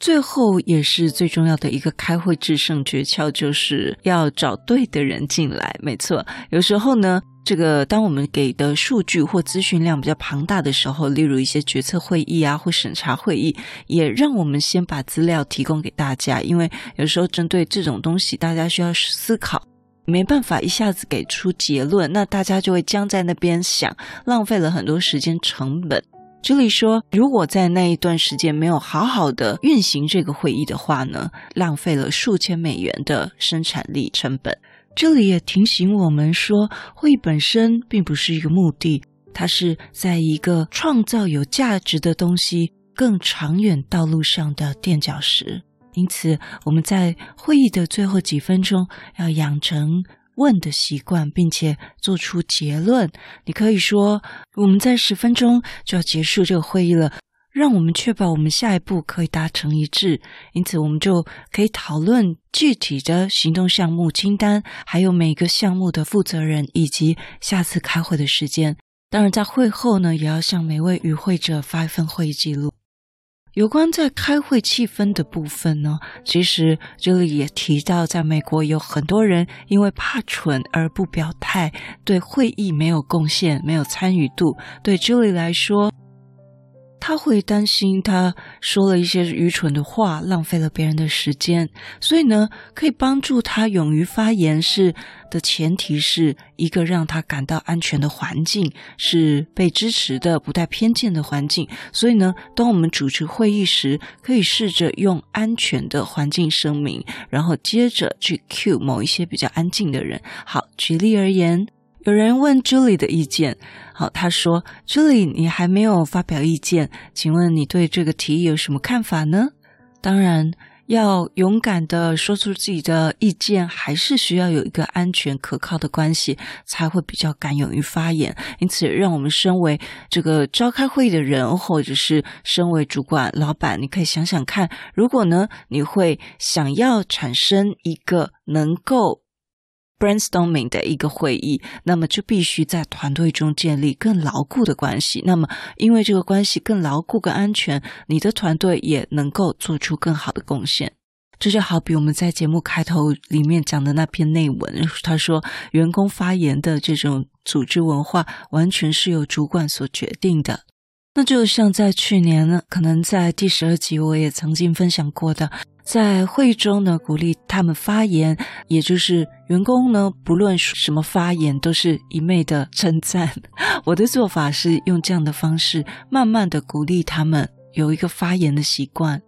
最后也是最重要的一个开会制胜诀窍，就是要找对的人进来。没错，有时候呢，这个当我们给的数据或资讯量比较庞大的时候，例如一些决策会议啊或审查会议，也让我们先把资料提供给大家，因为有时候针对这种东西，大家需要思考，没办法一下子给出结论，那大家就会僵在那边想，浪费了很多时间成本。这里说，如果在那一段时间没有好好的运行这个会议的话呢，浪费了数千美元的生产力成本。这里也提醒我们说，会议本身并不是一个目的，它是在一个创造有价值的东西更长远道路上的垫脚石。因此，我们在会议的最后几分钟要养成。问的习惯，并且做出结论。你可以说：“我们在十分钟就要结束这个会议了，让我们确保我们下一步可以达成一致。因此，我们就可以讨论具体的行动项目清单，还有每个项目的负责人以及下次开会的时间。当然，在会后呢，也要向每位与会者发一份会议记录。”有关在开会气氛的部分呢，其实这里也提到，在美国有很多人因为怕蠢而不表态，对会议没有贡献、没有参与度。对 Julie 来说，他会担心他说了一些愚蠢的话，浪费了别人的时间。所以呢，可以帮助他勇于发言是的前提是一个让他感到安全的环境，是被支持的、不带偏见的环境。所以呢，当我们主持会议时，可以试着用安全的环境声明，然后接着去 cue 某一些比较安静的人。好，举例而言。有人问 Julie 的意见，好，他说：“Julie，你还没有发表意见，请问你对这个提议有什么看法呢？”当然，要勇敢的说出自己的意见，还是需要有一个安全可靠的关系，才会比较敢勇于发言。因此，让我们身为这个召开会议的人，或者是身为主管、老板，你可以想想看，如果呢，你会想要产生一个能够。Brainstorming 的一个会议，那么就必须在团队中建立更牢固的关系。那么，因为这个关系更牢固、更安全，你的团队也能够做出更好的贡献。这就好比我们在节目开头里面讲的那篇内文，他说，员工发言的这种组织文化，完全是由主管所决定的。那就像在去年呢，可能在第十二集我也曾经分享过的。在会中呢，鼓励他们发言，也就是员工呢，不论什么发言，都是一昧的称赞。我的做法是用这样的方式，慢慢的鼓励他们有一个发言的习惯，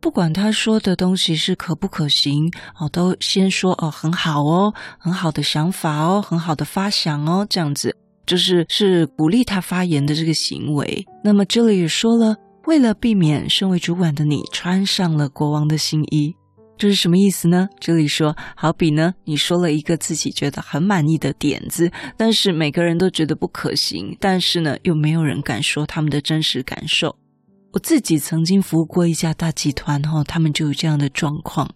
不管他说的东西是可不可行，哦，都先说哦，很好哦，很好的想法哦，很好的发想哦，这样子就是是鼓励他发言的这个行为。那么这里也说了。为了避免身为主管的你穿上了国王的新衣，这是什么意思呢？这里说，好比呢，你说了一个自己觉得很满意的点子，但是每个人都觉得不可行，但是呢，又没有人敢说他们的真实感受。我自己曾经服务过一家大集团，哈，他们就有这样的状况。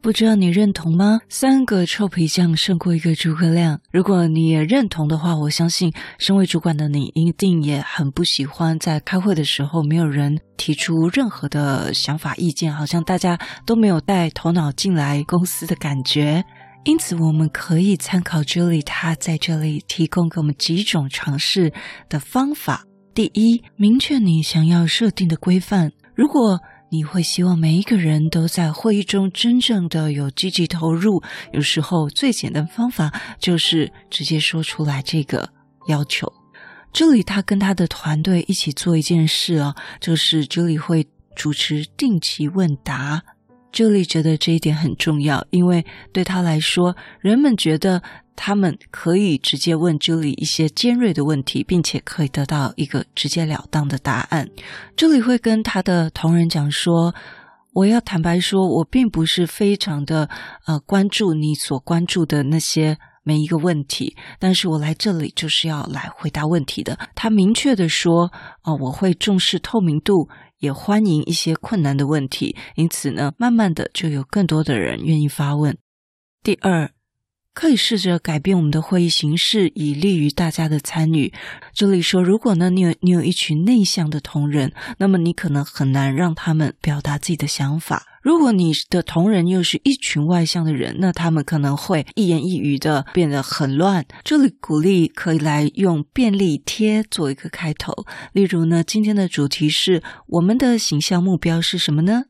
不知道你认同吗？三个臭皮匠胜过一个诸葛亮。如果你也认同的话，我相信身为主管的你一定也很不喜欢在开会的时候没有人提出任何的想法意见，好像大家都没有带头脑进来公司的感觉。因此，我们可以参考 Julie 他在这里提供给我们几种尝试的方法。第一，明确你想要设定的规范。如果你会希望每一个人都在会议中真正的有积极投入。有时候最简单方法就是直接说出来这个要求。这里他跟他的团队一起做一件事啊，就是这里会主持定期问答。这里觉得这一点很重要，因为对他来说，人们觉得。他们可以直接问这里一些尖锐的问题，并且可以得到一个直截了当的答案。这里会跟他的同仁讲说：“我要坦白说，我并不是非常的呃关注你所关注的那些每一个问题，但是我来这里就是要来回答问题的。”他明确的说：“哦，我会重视透明度，也欢迎一些困难的问题。因此呢，慢慢的就有更多的人愿意发问。”第二。可以试着改变我们的会议形式，以利于大家的参与。这里说，如果呢，你有你有一群内向的同仁，那么你可能很难让他们表达自己的想法。如果你的同仁又是一群外向的人，那他们可能会一言一语的变得很乱。这里鼓励可以来用便利贴做一个开头，例如呢，今天的主题是我们的形象目标是什么呢？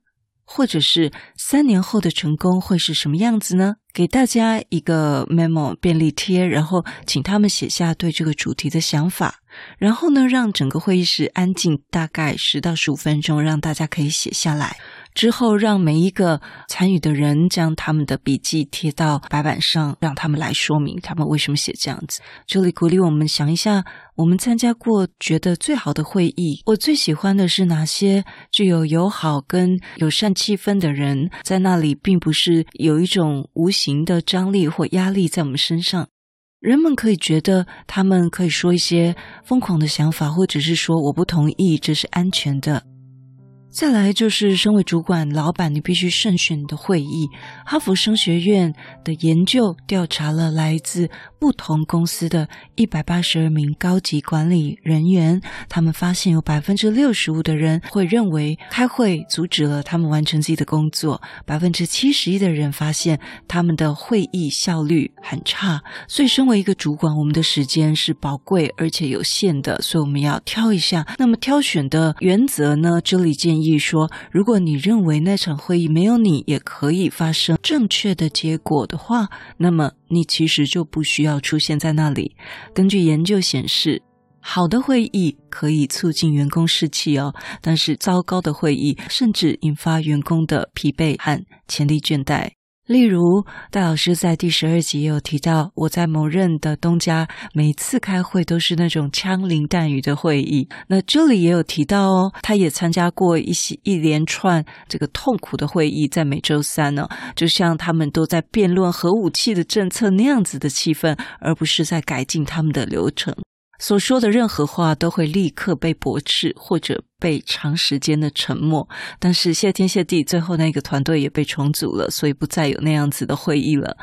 或者是三年后的成功会是什么样子呢？给大家一个 memo 便利贴，然后请他们写下对这个主题的想法，然后呢，让整个会议室安静大概十到十五分钟，让大家可以写下来。之后，让每一个参与的人将他们的笔记贴到白板上，让他们来说明他们为什么写这样子。这里鼓励我们想一下，我们参加过觉得最好的会议，我最喜欢的是哪些具有友好跟友善气氛的人，在那里并不是有一种无形的张力或压力在我们身上，人们可以觉得他们可以说一些疯狂的想法，或者是说我不同意，这是安全的。再来就是，身为主管、老板，你必须慎选的会议。哈佛商学院的研究调查了来自不同公司的一百八十二名高级管理人员，他们发现有百分之六十五的人会认为开会阻止了他们完成自己的工作，百分之七十一的人发现他们的会议效率很差。所以，身为一个主管，我们的时间是宝贵而且有限的，所以我们要挑一下。那么，挑选的原则呢？这里建议。意说，如果你认为那场会议没有你也可以发生正确的结果的话，那么你其实就不需要出现在那里。根据研究显示，好的会议可以促进员工士气哦，但是糟糕的会议甚至引发员工的疲惫和潜力倦怠。例如，戴老师在第十二集也有提到，我在某任的东家，每次开会都是那种枪林弹雨的会议。那这里也有提到哦，他也参加过一些一连串这个痛苦的会议，在每周三呢，就像他们都在辩论核武器的政策那样子的气氛，而不是在改进他们的流程。所说的任何话都会立刻被驳斥，或者被长时间的沉默。但是谢天谢地，最后那个团队也被重组了，所以不再有那样子的会议了。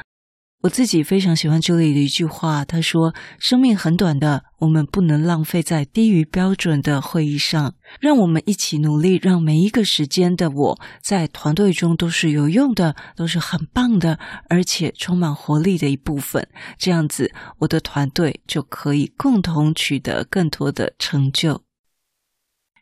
我自己非常喜欢这里的一句话，他说：“生命很短的，我们不能浪费在低于标准的会议上。让我们一起努力，让每一个时间的我在团队中都是有用的，都是很棒的，而且充满活力的一部分。这样子，我的团队就可以共同取得更多的成就。”